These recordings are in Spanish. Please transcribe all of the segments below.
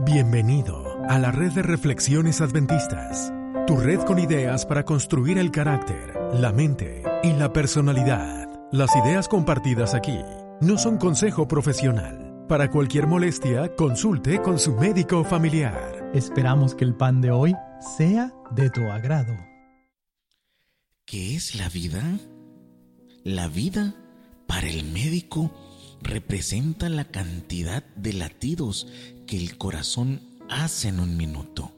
Bienvenido a la red de reflexiones adventistas, tu red con ideas para construir el carácter, la mente y la personalidad. Las ideas compartidas aquí no son consejo profesional. Para cualquier molestia, consulte con su médico familiar. Esperamos que el pan de hoy sea de tu agrado. ¿Qué es la vida? La vida para el médico representa la cantidad de latidos que el corazón hace en un minuto.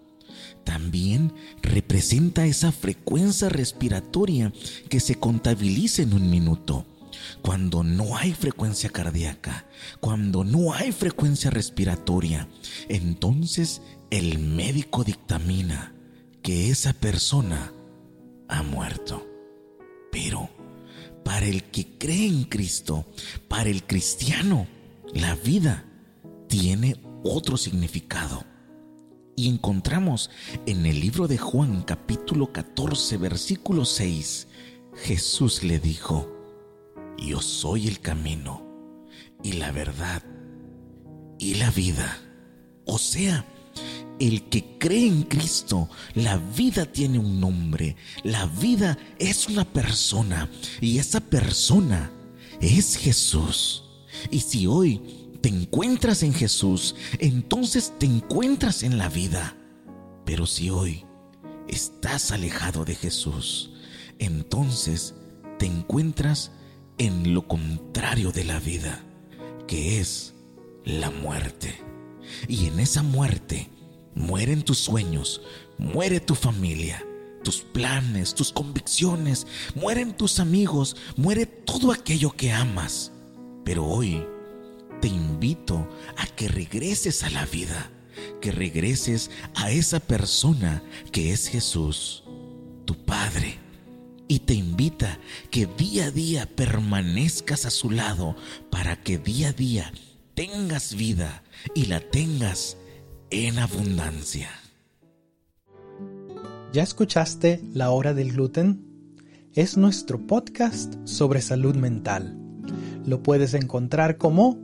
También representa esa frecuencia respiratoria que se contabiliza en un minuto. Cuando no hay frecuencia cardíaca, cuando no hay frecuencia respiratoria, entonces el médico dictamina que esa persona ha muerto. Pero para el que cree en Cristo, para el cristiano, la vida tiene otro significado. Y encontramos en el libro de Juan capítulo 14 versículo 6, Jesús le dijo, yo soy el camino y la verdad y la vida. O sea, el que cree en Cristo, la vida tiene un nombre, la vida es una persona y esa persona es Jesús. Y si hoy te encuentras en Jesús, entonces te encuentras en la vida. Pero si hoy estás alejado de Jesús, entonces te encuentras en lo contrario de la vida, que es la muerte. Y en esa muerte mueren tus sueños, muere tu familia, tus planes, tus convicciones, mueren tus amigos, muere todo aquello que amas. Pero hoy te invito a que regreses a la vida, que regreses a esa persona que es Jesús, tu Padre. Y te invita que día a día permanezcas a su lado para que día a día tengas vida y la tengas en abundancia. ¿Ya escuchaste La Hora del Gluten? Es nuestro podcast sobre salud mental. Lo puedes encontrar como